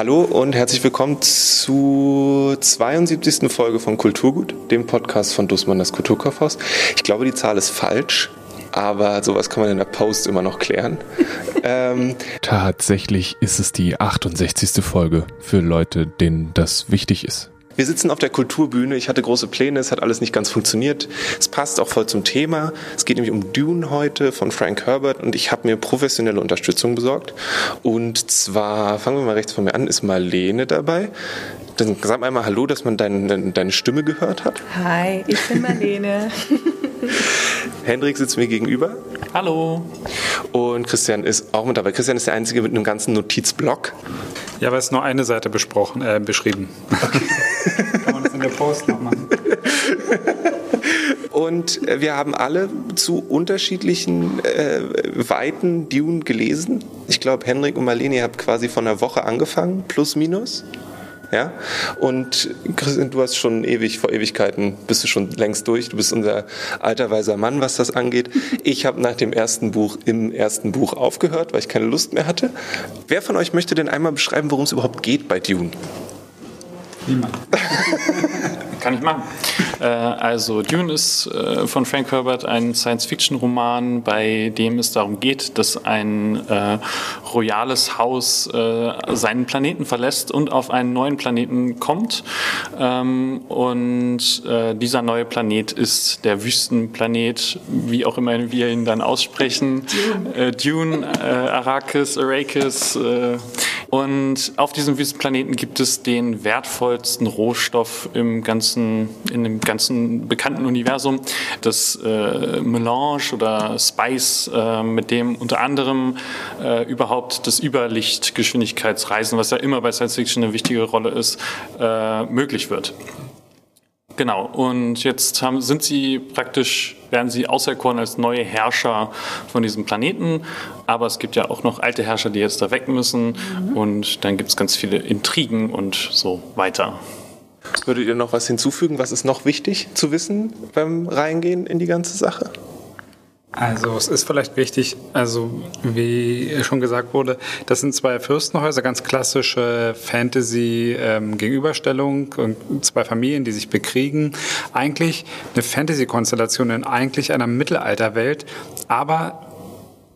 Hallo und herzlich willkommen zur 72. Folge von Kulturgut, dem Podcast von Dussmann das Kulturkaufhaus. Ich glaube, die Zahl ist falsch, aber sowas kann man in der Post immer noch klären. ähm, Tatsächlich ist es die 68. Folge für Leute, denen das wichtig ist. Wir sitzen auf der Kulturbühne. Ich hatte große Pläne, es hat alles nicht ganz funktioniert. Es passt auch voll zum Thema. Es geht nämlich um Dune heute von Frank Herbert und ich habe mir professionelle Unterstützung besorgt. Und zwar, fangen wir mal rechts von mir an, ist Marlene dabei. Dann sag einmal Hallo, dass man dein, deine Stimme gehört hat. Hi, ich bin Marlene. Hendrik sitzt mir gegenüber. Hallo. Und Christian ist auch mit dabei. Christian ist der Einzige mit einem ganzen Notizblock. Ja, aber es ist nur eine Seite besprochen, äh, beschrieben. Okay. Kann man das in der Post noch machen? Und äh, wir haben alle zu unterschiedlichen äh, Weiten Dune gelesen. Ich glaube, Henrik und Marlene, ihr habt quasi von einer Woche angefangen, plus minus. Ja? Und Christian, du hast schon ewig, vor Ewigkeiten bist du schon längst durch. Du bist unser alter weiser Mann, was das angeht. Ich habe nach dem ersten Buch im ersten Buch aufgehört, weil ich keine Lust mehr hatte. Wer von euch möchte denn einmal beschreiben, worum es überhaupt geht bei Dune? Niemand. Kann ich machen. Äh, also Dune ist äh, von Frank Herbert ein Science-Fiction-Roman, bei dem es darum geht, dass ein äh, royales Haus äh, seinen Planeten verlässt und auf einen neuen Planeten kommt. Ähm, und äh, dieser neue Planet ist der Wüstenplanet, wie auch immer wir ihn dann aussprechen. Dune, Dune Arrakis, Arrakis. Und auf diesem Wüstenplaneten gibt es den wertvollsten Rohstoff im ganzen, in dem ganzen bekannten Universum, das äh, Melange oder Spice, äh, mit dem unter anderem äh, überhaupt das Überlichtgeschwindigkeitsreisen, was ja immer bei Science Fiction eine wichtige Rolle ist, äh, möglich wird. Genau, und jetzt haben, sind sie praktisch, werden sie auserkoren als neue Herrscher von diesem Planeten. Aber es gibt ja auch noch alte Herrscher, die jetzt da weg müssen. Mhm. Und dann gibt es ganz viele Intrigen und so weiter. Würdet ihr noch was hinzufügen? Was ist noch wichtig zu wissen beim Reingehen in die ganze Sache? Also es ist vielleicht wichtig, also wie schon gesagt wurde, das sind zwei Fürstenhäuser, ganz klassische Fantasy-Gegenüberstellung, ähm, zwei Familien, die sich bekriegen. Eigentlich eine Fantasy-Konstellation in eigentlich einer Mittelalterwelt, aber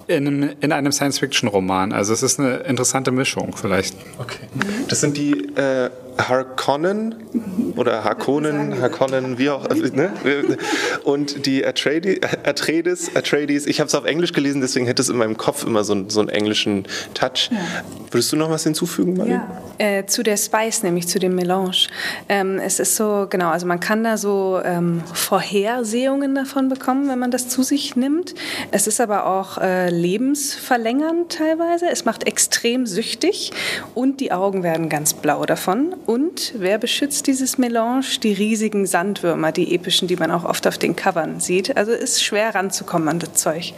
in, in einem Science-Fiction-Roman. Also es ist eine interessante Mischung vielleicht. Okay. Das sind die äh, Harkonnen oder Harkonnen, Harkonnen, wie auch, ne? Und die Atreides, Atreides, Atreides ich habe es auf Englisch gelesen, deswegen hätte es in meinem Kopf immer so, so einen englischen Touch. Ja. Würdest du noch was hinzufügen, Marie? Ja, äh, zu der Spice, nämlich zu dem Melange. Ähm, es ist so, genau, also man kann da so ähm, Vorhersehungen davon bekommen, wenn man das zu sich nimmt. Es ist aber auch äh, lebensverlängernd teilweise. Es macht extrem süchtig und die Augen werden ganz blau davon. Und wer beschützt dieses Melange? Die riesigen Sandwürmer, die epischen, die man auch oft auf den Covern sieht. Also ist schwer ranzukommen an das Zeug.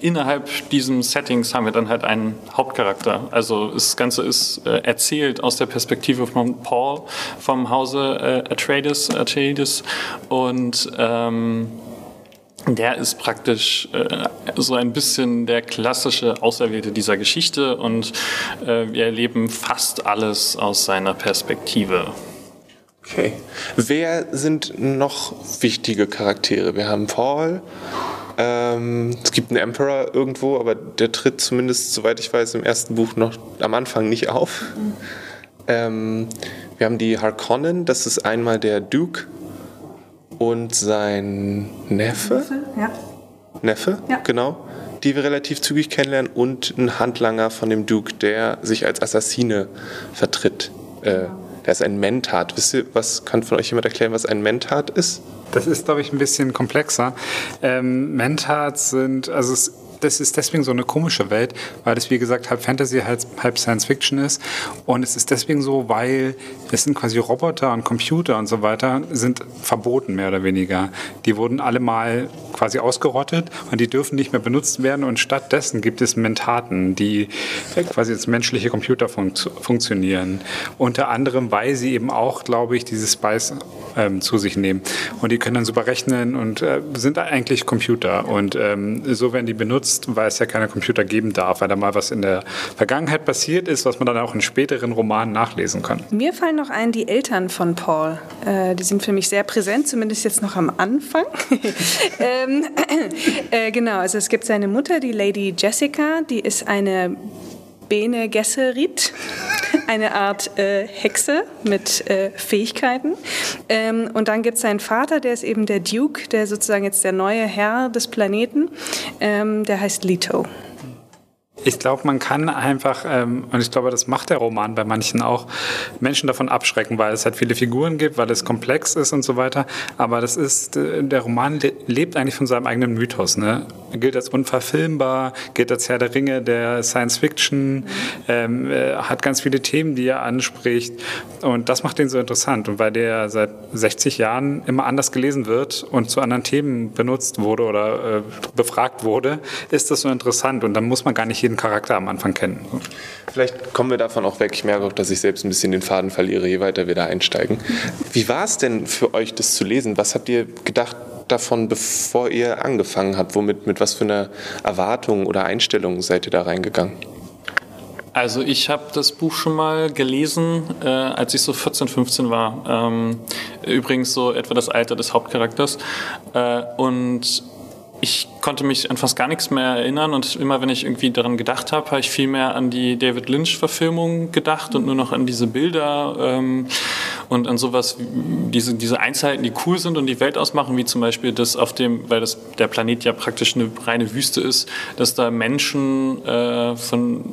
Innerhalb diesem Settings haben wir dann halt einen Hauptcharakter. Also das Ganze ist äh, erzählt aus der Perspektive von Paul vom Hause äh, Atreides, Atreides und ähm, der ist praktisch äh, so ein bisschen der klassische Auserwählte dieser Geschichte und äh, wir erleben fast alles aus seiner Perspektive. Okay. Wer sind noch wichtige Charaktere? Wir haben Paul. Ähm, es gibt einen Emperor irgendwo, aber der tritt zumindest, soweit ich weiß, im ersten Buch noch am Anfang nicht auf. Mhm. Ähm, wir haben die Harkonnen, das ist einmal der Duke, und sein Neffe. Neffe, ja. Neffe, ja. genau. Die wir relativ zügig kennenlernen und ein Handlanger von dem Duke, der sich als Assassine vertritt. Äh, genau. der ist ein Mentat. Wisst ihr, was kann von euch jemand erklären, was ein Mentat ist? Das ist, glaube ich, ein bisschen komplexer. Ähm, Mentats sind, also es das ist deswegen so eine komische Welt, weil es wie gesagt halb Fantasy, halb, Science Fiction ist. Und es ist deswegen so, weil es sind quasi Roboter und Computer und so weiter sind verboten mehr oder weniger. Die wurden alle mal quasi ausgerottet und die dürfen nicht mehr benutzt werden. Und stattdessen gibt es Mentaten, die quasi als menschliche Computer fun funktionieren. Unter anderem, weil sie eben auch, glaube ich, diese Spice ähm, zu sich nehmen. Und die können dann super rechnen und äh, sind eigentlich Computer. Und ähm, so werden die benutzt benutzt, weil es ja keine Computer geben darf, weil da mal was in der Vergangenheit passiert ist, was man dann auch in späteren Romanen nachlesen kann. Mir fallen noch ein die Eltern von Paul. Äh, die sind für mich sehr präsent, zumindest jetzt noch am Anfang. ähm, äh, genau, also es gibt seine Mutter, die Lady Jessica, die ist eine Bene Gesserit, eine Art äh, Hexe mit äh, Fähigkeiten. Ähm, und dann gibt es seinen Vater, der ist eben der Duke, der sozusagen jetzt der neue Herr des Planeten. Ähm, der heißt Leto. Ich glaube, man kann einfach, ähm, und ich glaube, das macht der Roman bei manchen auch, Menschen davon abschrecken, weil es halt viele Figuren gibt, weil es komplex ist und so weiter. Aber das ist, äh, der Roman le lebt eigentlich von seinem eigenen Mythos. Ne? Gilt als unverfilmbar, gilt als Herr der Ringe der Science Fiction, ähm, äh, hat ganz viele Themen, die er anspricht. Und das macht ihn so interessant. Und weil der seit 60 Jahren immer anders gelesen wird und zu anderen Themen benutzt wurde oder äh, befragt wurde, ist das so interessant. Und dann muss man gar nicht jeden Charakter am Anfang kennen. Vielleicht kommen wir davon auch weg. Ich merke auch, dass ich selbst ein bisschen den Faden verliere, je weiter wir da einsteigen. Wie war es denn für euch, das zu lesen? Was habt ihr gedacht davon, bevor ihr angefangen habt? Womit, mit was für einer Erwartung oder Einstellung seid ihr da reingegangen? Also ich habe das Buch schon mal gelesen, äh, als ich so 14, 15 war. Ähm, übrigens so etwa das Alter des Hauptcharakters. Äh, und ich konnte mich an fast gar nichts mehr erinnern und immer wenn ich irgendwie daran gedacht habe, habe ich viel mehr an die David Lynch-Verfilmung gedacht und nur noch an diese Bilder ähm, und an sowas, diese, diese Einzelheiten, die cool sind und die Welt ausmachen, wie zum Beispiel das auf dem, weil das, der Planet ja praktisch eine reine Wüste ist, dass da Menschen äh, von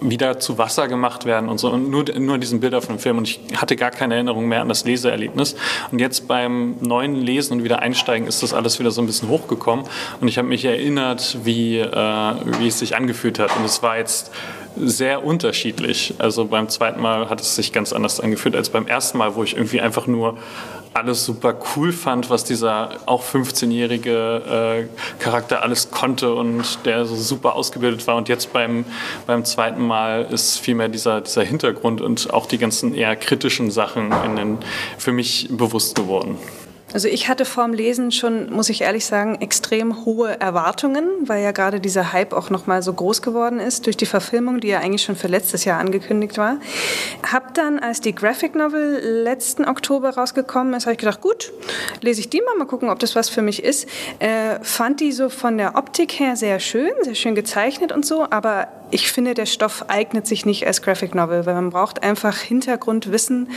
wieder zu Wasser gemacht werden und so. Und nur, nur diesen Bilder von dem Film. Und ich hatte gar keine Erinnerung mehr an das Leseerlebnis. Und jetzt beim neuen Lesen und wieder einsteigen ist das alles wieder so ein bisschen hochgekommen. Und ich habe mich erinnert, wie, äh, wie es sich angefühlt hat. Und es war jetzt sehr unterschiedlich. Also beim zweiten Mal hat es sich ganz anders angefühlt als beim ersten Mal, wo ich irgendwie einfach nur alles super cool fand, was dieser auch 15-jährige äh, Charakter alles konnte und der so super ausgebildet war. Und jetzt beim, beim zweiten Mal ist vielmehr dieser, dieser Hintergrund und auch die ganzen eher kritischen Sachen in den, für mich bewusst geworden. Also ich hatte vorm Lesen schon, muss ich ehrlich sagen, extrem hohe Erwartungen, weil ja gerade dieser Hype auch noch mal so groß geworden ist durch die Verfilmung, die ja eigentlich schon für letztes Jahr angekündigt war. Hab dann, als die Graphic Novel letzten Oktober rausgekommen ist, habe ich gedacht, gut, lese ich die mal, mal gucken, ob das was für mich ist. Äh, fand die so von der Optik her sehr schön, sehr schön gezeichnet und so, aber ich finde, der Stoff eignet sich nicht als Graphic Novel, weil man braucht einfach Hintergrundwissen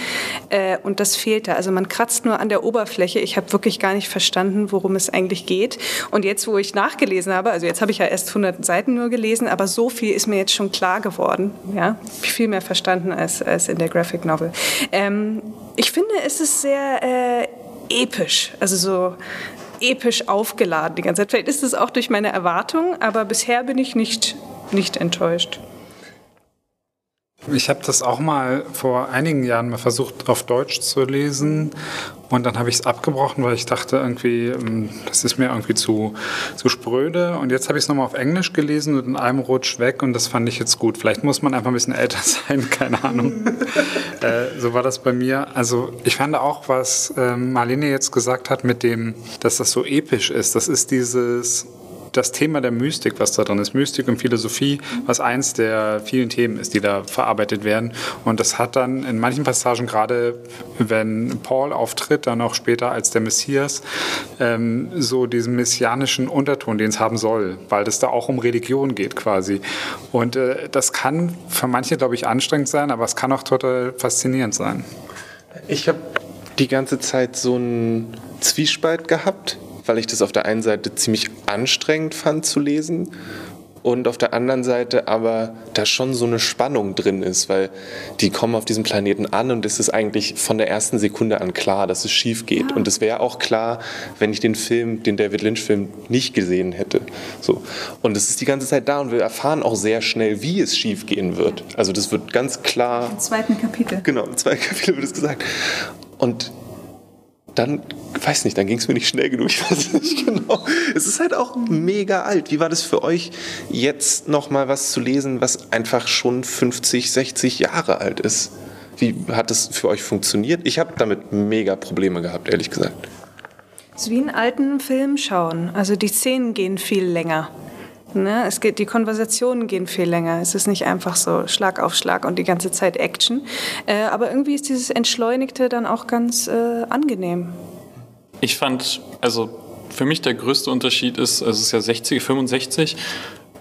äh, und das fehlt da. Also man kratzt nur an der Oberfläche. Ich habe wirklich gar nicht verstanden, worum es eigentlich geht. Und jetzt, wo ich nachgelesen habe, also jetzt habe ich ja erst 100 Seiten nur gelesen, aber so viel ist mir jetzt schon klar geworden. Ja, viel mehr verstanden als, als in der Graphic Novel. Ähm, ich finde, es ist sehr äh, episch, also so episch aufgeladen die ganze Zeit. Vielleicht ist es auch durch meine Erwartung, aber bisher bin ich nicht nicht enttäuscht. Ich habe das auch mal vor einigen Jahren mal versucht, auf Deutsch zu lesen. Und dann habe ich es abgebrochen, weil ich dachte, irgendwie, ähm, das ist mir irgendwie zu, zu spröde. Und jetzt habe ich es nochmal auf Englisch gelesen und in einem Rutsch weg. Und das fand ich jetzt gut. Vielleicht muss man einfach ein bisschen älter sein, keine Ahnung. äh, so war das bei mir. Also ich fand auch, was äh, Marlene jetzt gesagt hat mit dem, dass das so episch ist. Das ist dieses das Thema der Mystik, was da drin ist, Mystik und Philosophie, was eins der vielen Themen ist, die da verarbeitet werden. Und das hat dann in manchen Passagen, gerade wenn Paul auftritt, dann auch später als der Messias, ähm, so diesen messianischen Unterton, den es haben soll, weil es da auch um Religion geht quasi. Und äh, das kann für manche, glaube ich, anstrengend sein, aber es kann auch total faszinierend sein. Ich habe die ganze Zeit so einen Zwiespalt gehabt weil ich das auf der einen Seite ziemlich anstrengend fand zu lesen und auf der anderen Seite aber da schon so eine Spannung drin ist, weil die kommen auf diesem Planeten an und es ist eigentlich von der ersten Sekunde an klar, dass es schief geht. Und es wäre auch klar, wenn ich den Film, den David Lynch-Film nicht gesehen hätte. So. Und es ist die ganze Zeit da und wir erfahren auch sehr schnell, wie es schief gehen wird. Also das wird ganz klar. Im zweiten Kapitel. Genau, im zweiten Kapitel wird es gesagt. Und dann, weiß nicht, dann ging es mir nicht schnell genug, ich weiß nicht genau. Es ist halt auch mega alt. Wie war das für euch, jetzt nochmal was zu lesen, was einfach schon 50, 60 Jahre alt ist? Wie hat das für euch funktioniert? Ich habe damit mega Probleme gehabt, ehrlich gesagt. Es ist wie einen alten Film schauen. Also die Szenen gehen viel länger. Ne? Es geht, die Konversationen gehen viel länger. Es ist nicht einfach so Schlag auf Schlag und die ganze Zeit Action. Äh, aber irgendwie ist dieses Entschleunigte dann auch ganz äh, angenehm. Ich fand, also für mich der größte Unterschied ist, also es ist ja 60, 65,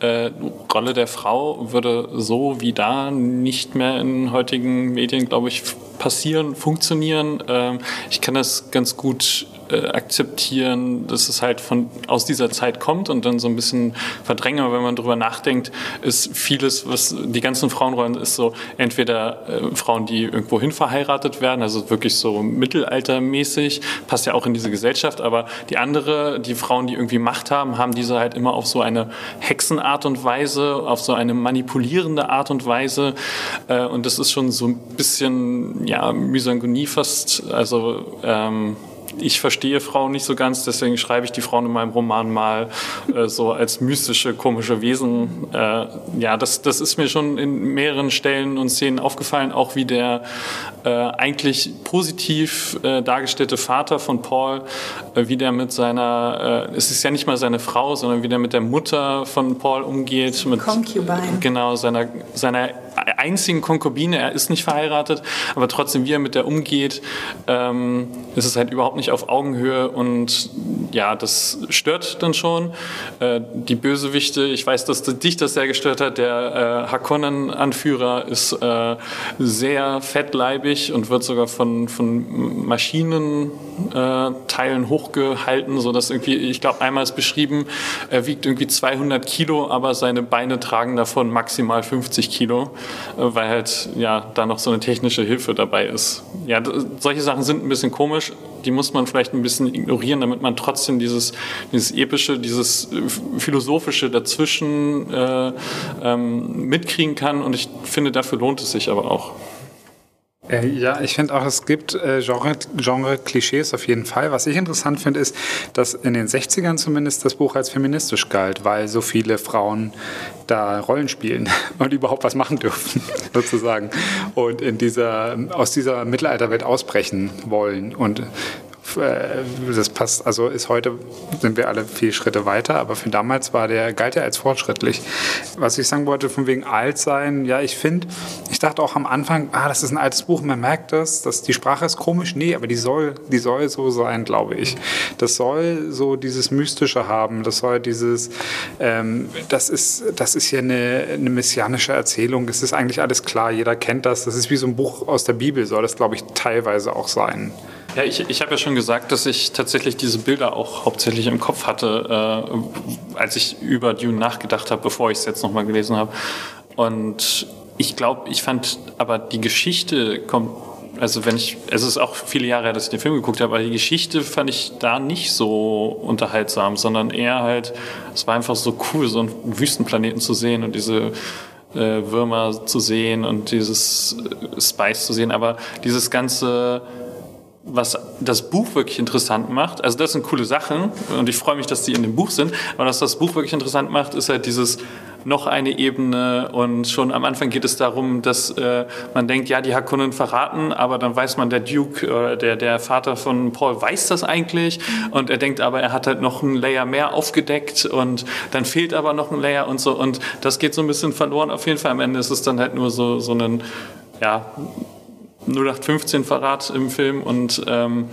äh, Rolle der Frau würde so wie da nicht mehr in heutigen Medien, glaube ich, passieren, funktionieren. Ähm, ich kann das ganz gut äh, akzeptieren, dass es halt von, aus dieser Zeit kommt und dann so ein bisschen verdrängen. Aber wenn man drüber nachdenkt, ist vieles, was die ganzen Frauenrollen ist so entweder äh, Frauen, die irgendwo hin verheiratet werden, also wirklich so mittelaltermäßig, passt ja auch in diese Gesellschaft, aber die andere, die Frauen, die irgendwie Macht haben, haben diese halt immer auf so eine Hexenart und Weise, auf so eine manipulierende Art und Weise. Äh, und das ist schon so ein bisschen, ja, Misogynie fast, also ähm, ich verstehe Frauen nicht so ganz, deswegen schreibe ich die Frauen in meinem Roman mal äh, so als mystische, komische Wesen. Äh, ja, das, das ist mir schon in mehreren Stellen und Szenen aufgefallen, auch wie der äh, eigentlich positiv äh, dargestellte Vater von Paul, äh, wie der mit seiner, äh, es ist ja nicht mal seine Frau, sondern wie der mit der Mutter von Paul umgeht. Mit, Concubine. Genau, seiner, seiner einzigen Konkubine, er ist nicht verheiratet, aber trotzdem, wie er mit der umgeht, ähm, ist es halt überhaupt nicht auf Augenhöhe und ja, das stört dann schon. Äh, die Bösewichte, ich weiß, dass dich das sehr gestört hat, der äh, Hakonnen-Anführer ist äh, sehr fettleibig und wird sogar von, von Maschinenteilen hochgehalten, sodass irgendwie, ich glaube, einmal ist beschrieben, er wiegt irgendwie 200 Kilo, aber seine Beine tragen davon maximal 50 Kilo. Äh, weil halt ja da noch so eine technische Hilfe dabei ist. Ja, solche Sachen sind ein bisschen komisch, die muss man vielleicht ein bisschen ignorieren, damit man trotzdem dieses, dieses epische, dieses äh, philosophische dazwischen äh, ähm, mitkriegen kann und ich finde, dafür lohnt es sich aber auch. Äh, ja, ich finde auch, es gibt äh, Genre-Klischees Genre auf jeden Fall. Was ich interessant finde, ist, dass in den 60ern zumindest das Buch als feministisch galt, weil so viele Frauen da Rollen spielen und überhaupt was machen dürfen, sozusagen. Und in dieser, aus dieser Mittelalterwelt ausbrechen wollen. Und das passt, also ist heute, sind wir alle vier Schritte weiter, aber für damals war der, galt er als fortschrittlich. Was ich sagen wollte, von wegen alt sein, ja, ich finde, ich dachte auch am Anfang, ah, das ist ein altes Buch, man merkt das, dass die Sprache ist komisch, nee, aber die soll, die soll so sein, glaube ich. Das soll so dieses Mystische haben, das soll dieses, ähm, das ist, das ist hier eine, eine messianische Erzählung, es ist eigentlich alles klar, jeder kennt das, das ist wie so ein Buch aus der Bibel, soll das, glaube ich, teilweise auch sein. Ja, ich, ich habe ja schon gesagt, dass ich tatsächlich diese Bilder auch hauptsächlich im Kopf hatte, äh, als ich über Dune nachgedacht habe, bevor ich es jetzt nochmal gelesen habe. Und ich glaube, ich fand aber die Geschichte kommt, also wenn ich, es ist auch viele Jahre her, dass ich den Film geguckt habe, aber die Geschichte fand ich da nicht so unterhaltsam, sondern eher halt, es war einfach so cool, so einen Wüstenplaneten zu sehen und diese äh, Würmer zu sehen und dieses äh, Spice zu sehen, aber dieses ganze was das Buch wirklich interessant macht, also das sind coole Sachen und ich freue mich, dass die in dem Buch sind, aber was das Buch wirklich interessant macht, ist halt dieses noch eine Ebene und schon am Anfang geht es darum, dass äh, man denkt, ja, die Hakonnen verraten, aber dann weiß man, der Duke, äh, der, der Vater von Paul weiß das eigentlich und er denkt aber, er hat halt noch ein Layer mehr aufgedeckt und dann fehlt aber noch ein Layer und so und das geht so ein bisschen verloren auf jeden Fall. Am Ende ist es dann halt nur so, so ein, ja, 0815 Verrat im Film und ähm,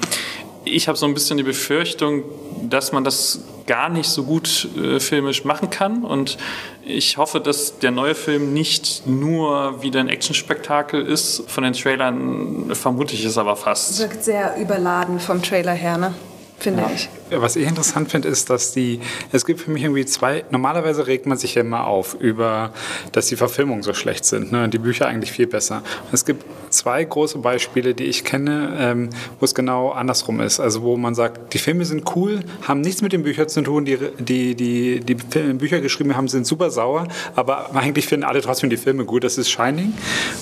ich habe so ein bisschen die Befürchtung, dass man das gar nicht so gut äh, filmisch machen kann und ich hoffe, dass der neue Film nicht nur wieder ein Actionspektakel ist. Von den Trailern vermute ich es aber fast. Wirkt sehr überladen vom Trailer her, ne? Finde ja. ich. Was ich interessant finde, ist, dass die, es gibt für mich irgendwie zwei, normalerweise regt man sich ja immer auf über, dass die Verfilmungen so schlecht sind, ne, die Bücher eigentlich viel besser. Es gibt zwei große Beispiele, die ich kenne, ähm, wo es genau andersrum ist. Also wo man sagt, die Filme sind cool, haben nichts mit den Büchern zu tun, die, die, die, die Bücher geschrieben haben, sind super sauer, aber eigentlich finden alle trotzdem die Filme gut. Das ist Shining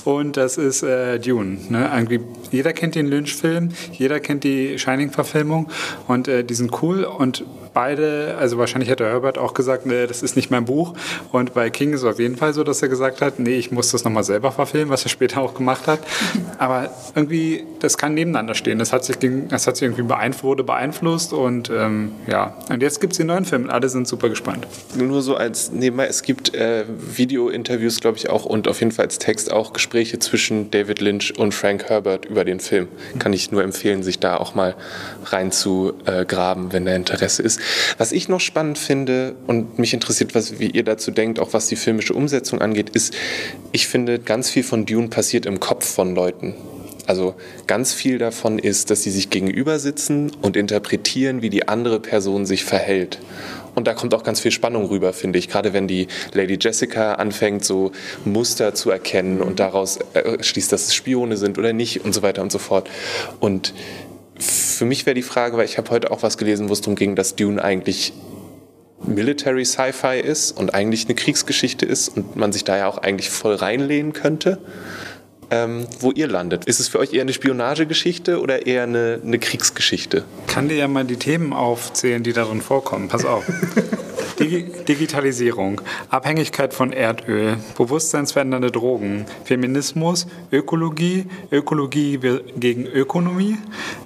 und das ist äh, Dune. Ne? Irgendwie, jeder kennt den Lynch-Film, jeder kennt die Shining-Verfilmung und äh, die sind cool und beide, also wahrscheinlich hätte Herbert auch gesagt, nee, das ist nicht mein Buch. Und bei King ist es auf jeden Fall so, dass er gesagt hat, nee, ich muss das nochmal selber verfilmen, was er später auch gemacht hat. Aber irgendwie, das kann nebeneinander stehen. Das hat sich, das hat sich irgendwie beeinflusst, wurde beeinflusst und ähm, ja. Und jetzt gibt es den neuen Film. Alle sind super gespannt. Nur so als Nebenbei, es gibt äh, Video-Interviews, glaube ich, auch und auf jeden Fall als Text auch Gespräche zwischen David Lynch und Frank Herbert über den Film. Kann ich nur empfehlen, sich da auch mal reinzugraben, wenn da Interesse ist. Was ich noch spannend finde und mich interessiert, was, wie ihr dazu denkt, auch was die filmische Umsetzung angeht, ist, ich finde, ganz viel von Dune passiert im Kopf von Leuten. Also ganz viel davon ist, dass sie sich gegenüber sitzen und interpretieren, wie die andere Person sich verhält. Und da kommt auch ganz viel Spannung rüber, finde ich. Gerade wenn die Lady Jessica anfängt, so Muster zu erkennen und daraus äh, schließt, dass es Spione sind oder nicht und so weiter und so fort. Und für mich wäre die Frage, weil ich habe heute auch was gelesen, wo es darum ging, dass Dune eigentlich Military Sci-Fi ist und eigentlich eine Kriegsgeschichte ist und man sich da ja auch eigentlich voll reinlehnen könnte. Ähm, wo ihr landet. Ist es für euch eher eine Spionagegeschichte oder eher eine, eine Kriegsgeschichte? Ich kann dir ja mal die Themen aufzählen, die darin vorkommen. Pass auf. Digi Digitalisierung, Abhängigkeit von Erdöl, bewusstseinsverändernde Drogen, Feminismus, Ökologie, Ökologie gegen Ökonomie,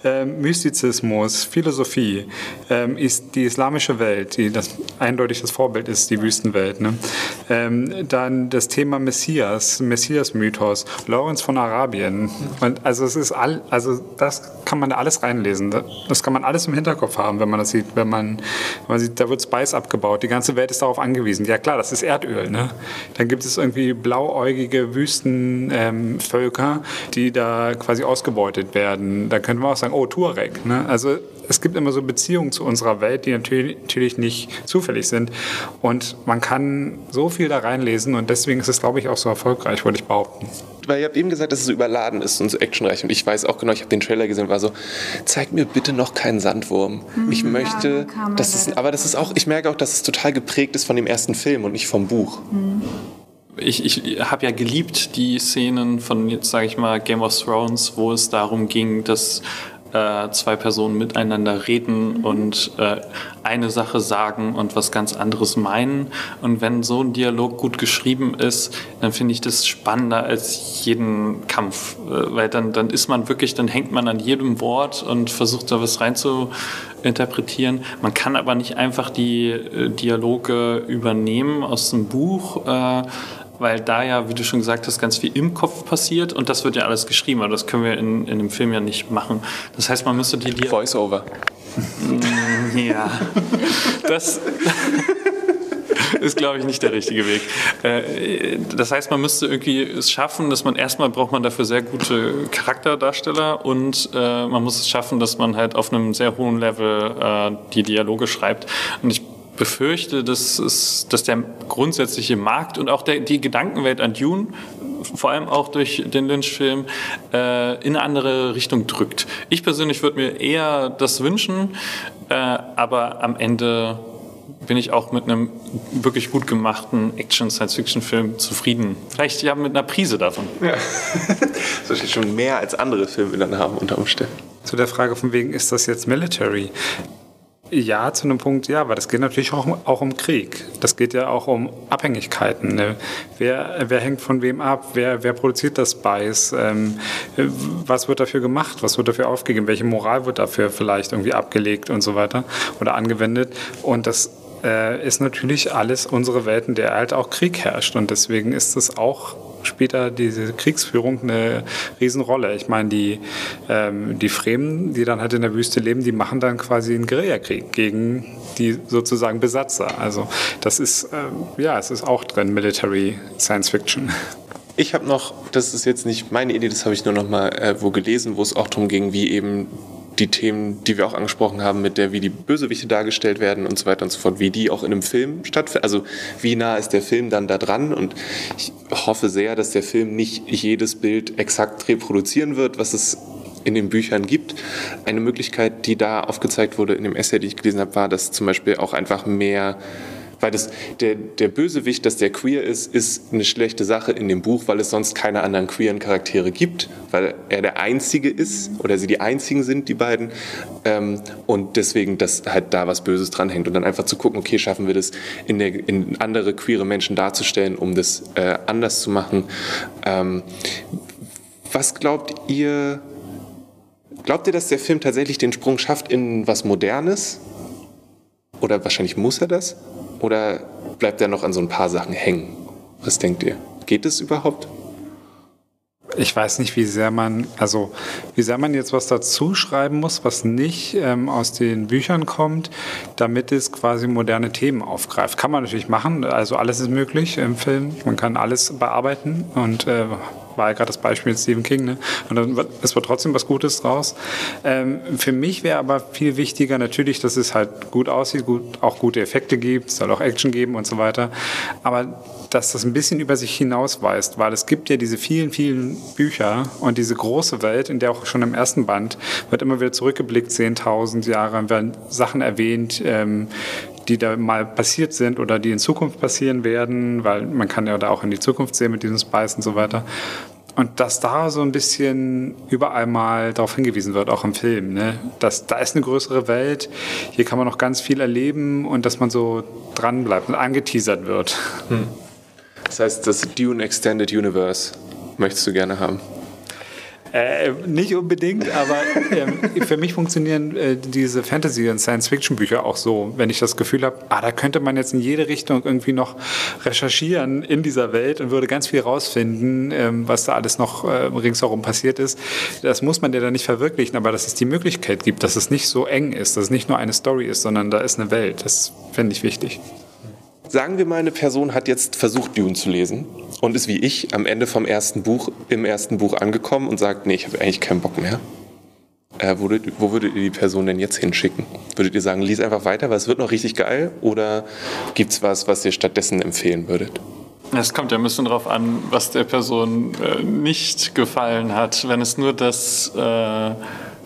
äh, Mystizismus, Philosophie, äh, ist die islamische Welt, die das eindeutig das Vorbild ist, die Wüstenwelt. Ne? Ähm, dann das Thema Messias, Messias-Mythos, Lawrence von Arabien. Und also es ist all, also das kann man da alles reinlesen. Das kann man alles im Hinterkopf haben, wenn man das sieht, wenn man, wenn man sieht, da wird Spice abgebaut die ganze Welt ist darauf angewiesen. Ja klar, das ist Erdöl. Ne? Dann gibt es irgendwie blauäugige Wüstenvölker, ähm, die da quasi ausgebeutet werden. Da könnte man auch sagen, oh, Tuareg. Ne? Also es gibt immer so Beziehungen zu unserer Welt, die natürlich nicht zufällig sind. Und man kann so viel da reinlesen und deswegen ist es, glaube ich, auch so erfolgreich, würde ich behaupten. Weil ihr habt eben gesagt, dass es so überladen ist und so actionreich. Und ich weiß auch genau, ich habe den Trailer gesehen und war so, zeig mir bitte noch keinen Sandwurm. Mhm, ich möchte, ja, das ist, aber das ist auch, ich merke auch, dass es total geprägt ist von dem ersten Film und nicht vom Buch. Mhm ich, ich habe ja geliebt die Szenen von jetzt sage ich mal Game of Thrones, wo es darum ging, dass äh, zwei Personen miteinander reden und äh, eine Sache sagen und was ganz anderes meinen. Und wenn so ein Dialog gut geschrieben ist, dann finde ich das spannender als jeden Kampf. Äh, weil dann, dann ist man wirklich, dann hängt man an jedem Wort und versucht da was rein zu interpretieren. Man kann aber nicht einfach die äh, Dialoge übernehmen aus dem Buch äh, weil da ja, wie du schon gesagt hast, ganz viel im Kopf passiert und das wird ja alles geschrieben, aber das können wir in, in dem Film ja nicht machen. Das heißt, man müsste die... die Voice-Over. Mm, ja, das ist, glaube ich, nicht der richtige Weg. Äh, das heißt, man müsste irgendwie es schaffen, dass man erstmal braucht man dafür sehr gute Charakterdarsteller und äh, man muss es schaffen, dass man halt auf einem sehr hohen Level äh, die Dialoge schreibt. Und ich befürchte, dass, es, dass der grundsätzliche Markt und auch der, die Gedankenwelt an Dune, vor allem auch durch den Lynch-Film, äh, in eine andere Richtung drückt. Ich persönlich würde mir eher das wünschen, äh, aber am Ende bin ich auch mit einem wirklich gut gemachten Action-Science-Fiction-Film zufrieden. Vielleicht ja mit einer Prise davon. Ja. das ist schon mehr als andere Filme dann haben unter Umständen. Zu der Frage von wegen, ist das jetzt Military? Ja, zu einem Punkt, ja, aber das geht natürlich auch, auch um Krieg. Das geht ja auch um Abhängigkeiten. Ne? Wer, wer hängt von wem ab? Wer, wer produziert das Spice? Ähm, was wird dafür gemacht? Was wird dafür aufgegeben? Welche Moral wird dafür vielleicht irgendwie abgelegt und so weiter oder angewendet? Und das äh, ist natürlich alles unsere Welt, in der halt auch Krieg herrscht. Und deswegen ist es auch später diese Kriegsführung eine Riesenrolle. Ich meine, die, ähm, die Fremen, die dann halt in der Wüste leben, die machen dann quasi einen Guerillakrieg gegen die sozusagen Besatzer. Also das ist, ähm, ja, es ist auch drin, Military Science Fiction. Ich habe noch, das ist jetzt nicht meine Idee, das habe ich nur noch mal äh, wo gelesen, wo es auch darum ging, wie eben die Themen, die wir auch angesprochen haben, mit der, wie die Bösewichte dargestellt werden und so weiter und so fort, wie die auch in einem Film stattfinden. Also wie nah ist der Film dann da dran? Und ich hoffe sehr, dass der Film nicht jedes Bild exakt reproduzieren wird, was es in den Büchern gibt. Eine Möglichkeit, die da aufgezeigt wurde in dem Essay, die ich gelesen habe, war, dass zum Beispiel auch einfach mehr Weil das, der, der Bösewicht, dass der queer ist, ist eine schlechte Sache in dem Buch, weil es sonst keine anderen queeren Charaktere gibt, weil er der Einzige ist oder sie die Einzigen sind, die beiden. Ähm, und deswegen, dass halt da was Böses dranhängt. Und dann einfach zu gucken, okay, schaffen wir das in, der, in andere queere Menschen darzustellen, um das äh, anders zu machen. Ähm, was glaubt ihr, glaubt ihr, dass der Film tatsächlich den Sprung schafft in was Modernes? Oder wahrscheinlich muss er das? Oder bleibt er noch an so ein paar Sachen hängen? Was denkt ihr? Geht es überhaupt? Ich weiß nicht, wie sehr man, also wie sehr man jetzt was dazu schreiben muss, was nicht ähm, aus den Büchern kommt, damit es quasi moderne Themen aufgreift. Kann man natürlich machen, also alles ist möglich im Film. Man kann alles bearbeiten und äh, war ja gerade das Beispiel mit Stephen King, ne? Und dann es wird trotzdem was Gutes draus. Ähm, für mich wäre aber viel wichtiger natürlich, dass es halt gut aussieht, gut, auch gute Effekte gibt, es soll auch Action geben und so weiter. Aber dass das ein bisschen über sich hinausweist, weil es gibt ja diese vielen, vielen Bücher und diese große Welt, in der auch schon im ersten Band wird immer wieder zurückgeblickt, 10.000 Jahre, werden Sachen erwähnt, ähm, die da mal passiert sind oder die in Zukunft passieren werden, weil man kann ja da auch in die Zukunft sehen mit diesem Spice und so weiter. Und dass da so ein bisschen überall mal darauf hingewiesen wird, auch im Film, ne? dass da ist eine größere Welt, hier kann man noch ganz viel erleben und dass man so dran bleibt und angeteasert wird. Hm. Das heißt, das Dune Extended Universe möchtest du gerne haben? Äh, nicht unbedingt, aber äh, für mich funktionieren äh, diese Fantasy- und Science-Fiction-Bücher auch so, wenn ich das Gefühl habe, ah, da könnte man jetzt in jede Richtung irgendwie noch recherchieren in dieser Welt und würde ganz viel rausfinden, ähm, was da alles noch äh, ringsherum passiert ist. Das muss man ja dann nicht verwirklichen, aber dass es die Möglichkeit gibt, dass es nicht so eng ist, dass es nicht nur eine Story ist, sondern da ist eine Welt. Das fände ich wichtig. Sagen wir mal, eine Person hat jetzt versucht, Dune zu lesen und ist wie ich am Ende vom ersten Buch, im ersten Buch angekommen und sagt, nee, ich habe eigentlich keinen Bock mehr. Äh, wo, wo, würdet ihr die Person denn jetzt hinschicken? Würdet ihr sagen, lies einfach weiter, weil es wird noch richtig geil? Oder gibt es was, was ihr stattdessen empfehlen würdet? Es kommt ja ein bisschen darauf an, was der Person äh, nicht gefallen hat. Wenn es nur das, äh,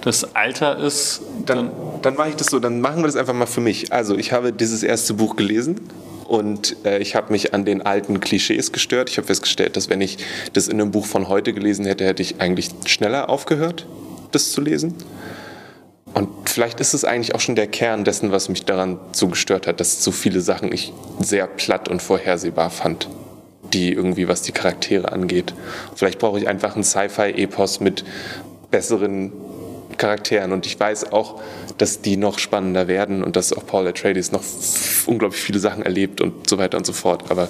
das Alter ist. Dann, dann, dann mache ich das so, dann machen wir das einfach mal für mich. Also, ich habe dieses erste Buch gelesen und äh, ich habe mich an den alten Klischees gestört. Ich habe festgestellt, dass wenn ich das in einem Buch von heute gelesen hätte, hätte ich eigentlich schneller aufgehört, das zu lesen. Und vielleicht ist es eigentlich auch schon der Kern dessen, was mich daran so gestört hat, dass so viele Sachen ich sehr platt und vorhersehbar fand, die irgendwie, was die Charaktere angeht. Vielleicht brauche ich einfach einen Sci-Fi-Epos mit besseren Charakteren. Und ich weiß auch, dass die noch spannender werden und dass auch Paul Atreides noch unglaublich viele Sachen erlebt und so weiter und so fort. Aber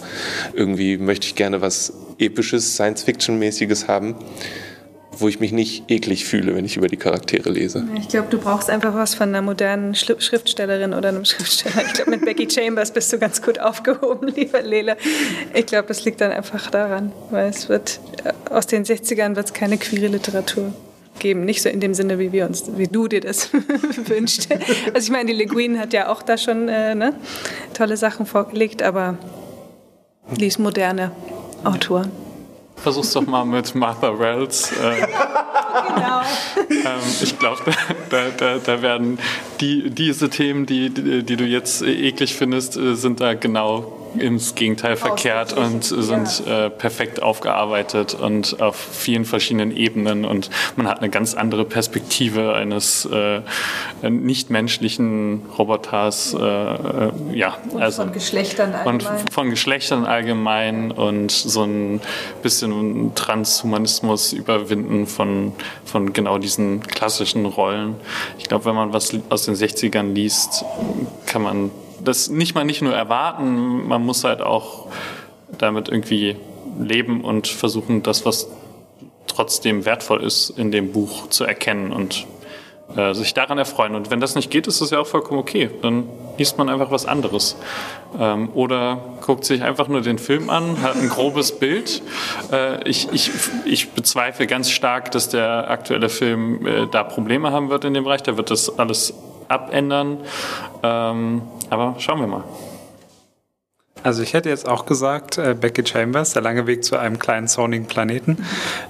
irgendwie möchte ich gerne was Episches, Science-Fiction-mäßiges haben wo ich mich nicht eklig fühle, wenn ich über die Charaktere lese. Ich glaube, du brauchst einfach was von einer modernen Schriftstellerin oder einem Schriftsteller. Ich glaube, mit Becky Chambers bist du ganz gut aufgehoben, lieber Lele. Ich glaube, es liegt dann einfach daran, weil es wird äh, aus den 60ern wird es keine queere Literatur geben. Nicht so in dem Sinne, wie wir uns, wie du dir das wünschst. Also ich meine, die Le Guin hat ja auch da schon äh, ne, tolle Sachen vorgelegt, aber lies moderne Autoren. Versuch's doch mal mit Martha Wells. Äh, genau. ähm, ich glaube, da, da, da, werden die, diese Themen, die, die, die du jetzt eklig findest, äh, sind da genau ins Gegenteil verkehrt und sind äh, perfekt aufgearbeitet und auf vielen verschiedenen Ebenen und man hat eine ganz andere Perspektive eines äh, nichtmenschlichen Roboters. Äh, äh ja, und also, von Geschlechtern allgemein. Und von Geschlechtern allgemein und so ein bisschen Transhumanismus überwinden von, von genau diesen klassischen Rollen. Ich glaube, wenn man was aus den 60ern liest, kann man das nicht mal nicht nur erwarten, man muss halt auch damit irgendwie leben und versuchen, das, was trotzdem wertvoll ist, in dem Buch zu erkennen und äh, sich daran erfreuen. Und wenn das nicht geht, ist das ja auch vollkommen okay. Dann liest man einfach was anderes. Ähm, oder guckt sich einfach nur den Film an, hat ein grobes Bild. Äh, ich, ich, ich bezweifle ganz stark, dass der aktuelle Film äh, da Probleme haben wird in dem Bereich. Da wird das alles abändern. Ähm, aber schauen wir mal. Also ich hätte jetzt auch gesagt, äh, Becky Chambers, der lange Weg zu einem kleinen sonnigen Planeten.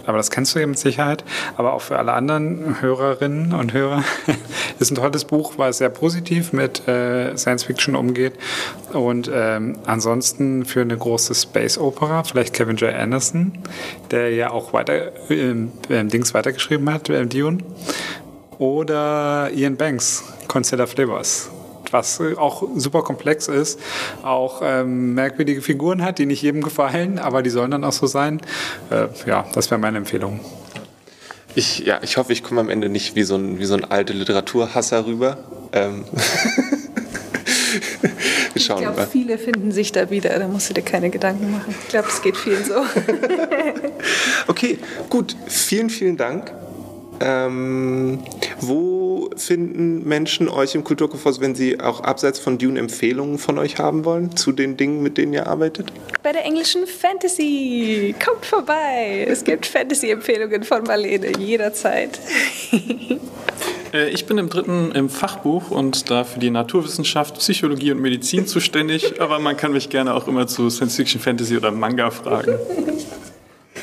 Aber das kennst du ja mit Sicherheit. Aber auch für alle anderen Hörerinnen und Hörer ist ein tolles Buch, weil es sehr positiv mit äh, Science Fiction umgeht. Und ähm, ansonsten für eine große Space Opera, vielleicht Kevin J. Anderson, der ja auch weiter ähm, Dings weitergeschrieben hat, äh, Dune. Oder Ian Banks, Concealer Flavors was auch super komplex ist, auch ähm, merkwürdige Figuren hat, die nicht jedem gefallen, aber die sollen dann auch so sein. Äh, ja, das wäre meine Empfehlung. Ich, ja, ich hoffe, ich komme am Ende nicht wie so ein, wie so ein alter Literaturhasser rüber. Ähm. ich glaube, viele finden sich da wieder, da musst du dir keine Gedanken machen. Ich glaube, es geht vielen so. okay, gut. Vielen, vielen Dank. Ähm, wo finden Menschen euch im Kulturkofos, wenn sie auch abseits von Dune Empfehlungen von euch haben wollen zu den Dingen, mit denen ihr arbeitet? Bei der englischen Fantasy. Kommt vorbei. Es gibt Fantasy-Empfehlungen von Marlene jederzeit. Äh, ich bin im dritten im Fachbuch und da für die Naturwissenschaft, Psychologie und Medizin zuständig, aber man kann mich gerne auch immer zu Science Fiction, Fantasy oder Manga fragen.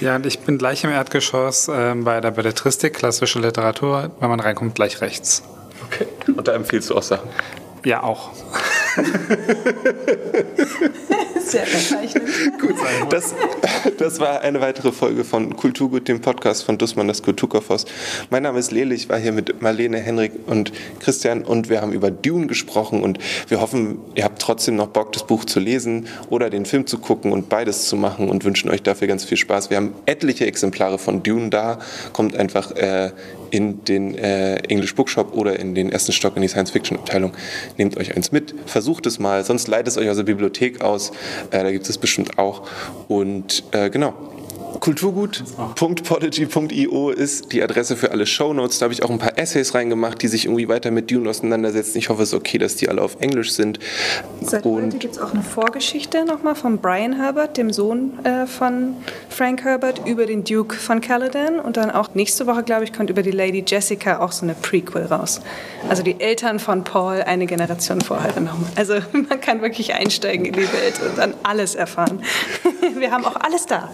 Ja, und ich bin gleich im Erdgeschoss äh, bei der Belletristik, klassische Literatur. Wenn man reinkommt, gleich rechts. Okay. Und da empfiehlst du auch Sachen? Ja, auch. Sehr verzeichnet. Gut, das, das war eine weitere Folge von Kulturgut, dem Podcast von Dussmann, das Kulturkoffers. Mein Name ist Lele, ich war hier mit Marlene, Henrik und Christian und wir haben über Dune gesprochen und wir hoffen, ihr habt trotzdem noch Bock, das Buch zu lesen oder den Film zu gucken und beides zu machen und wünschen euch dafür ganz viel Spaß. Wir haben etliche Exemplare von Dune da, kommt einfach äh, in den äh, English Bookshop oder in den ersten Stock in die Science-Fiction-Abteilung. Nehmt euch eins mit, versucht es mal, sonst leitet es euch aus der Bibliothek aus. Äh, da gibt es bestimmt auch. Und äh, genau, Kulturgut.podigy.io ist die Adresse für alle Shownotes. Da habe ich auch ein paar Essays reingemacht, die sich irgendwie weiter mit Dune auseinandersetzen. Ich hoffe, es ist okay, dass die alle auf Englisch sind. Seit Und heute gibt es auch eine Vorgeschichte nochmal von Brian Herbert, dem Sohn äh, von Frank Herbert, über den Duke von Caladan. Und dann auch nächste Woche, glaube ich, kommt über die Lady Jessica auch so eine Prequel raus. Also die Eltern von Paul eine Generation vorher nochmal. Also man kann wirklich einsteigen in die Welt und dann alles erfahren. Wir haben auch alles da.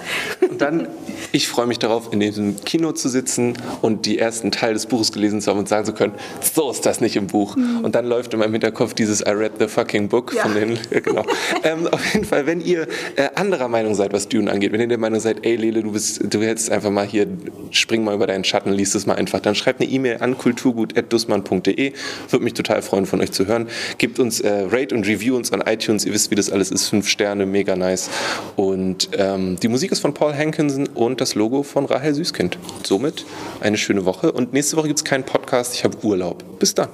Und dann dann, ich freue mich darauf, in diesem Kino zu sitzen und die ersten Teil des Buches gelesen zu haben und sagen zu können, so ist das nicht im Buch. Mhm. Und dann läuft in meinem Hinterkopf dieses I read the fucking book ja. von den, ja, genau. ähm, auf jeden Fall, wenn ihr äh, anderer Meinung seid, was Dune angeht, wenn ihr der Meinung seid, ey Lele, du bist, du hättest einfach mal hier, spring mal über deinen Schatten, liest es mal einfach, dann schreibt eine E-Mail an kulturgut.dussmann.de. Würde mich total freuen, von euch zu hören. Gebt uns äh, Rate und Review uns an iTunes. Ihr wisst, wie das alles ist. Fünf Sterne, mega nice. Und ähm, die Musik ist von Paul Hankins Atkinson und das Logo von Rahel Süßkind. Somit eine schöne Woche und nächste Woche gibt es keinen Podcast. Ich habe Urlaub. Bis dann.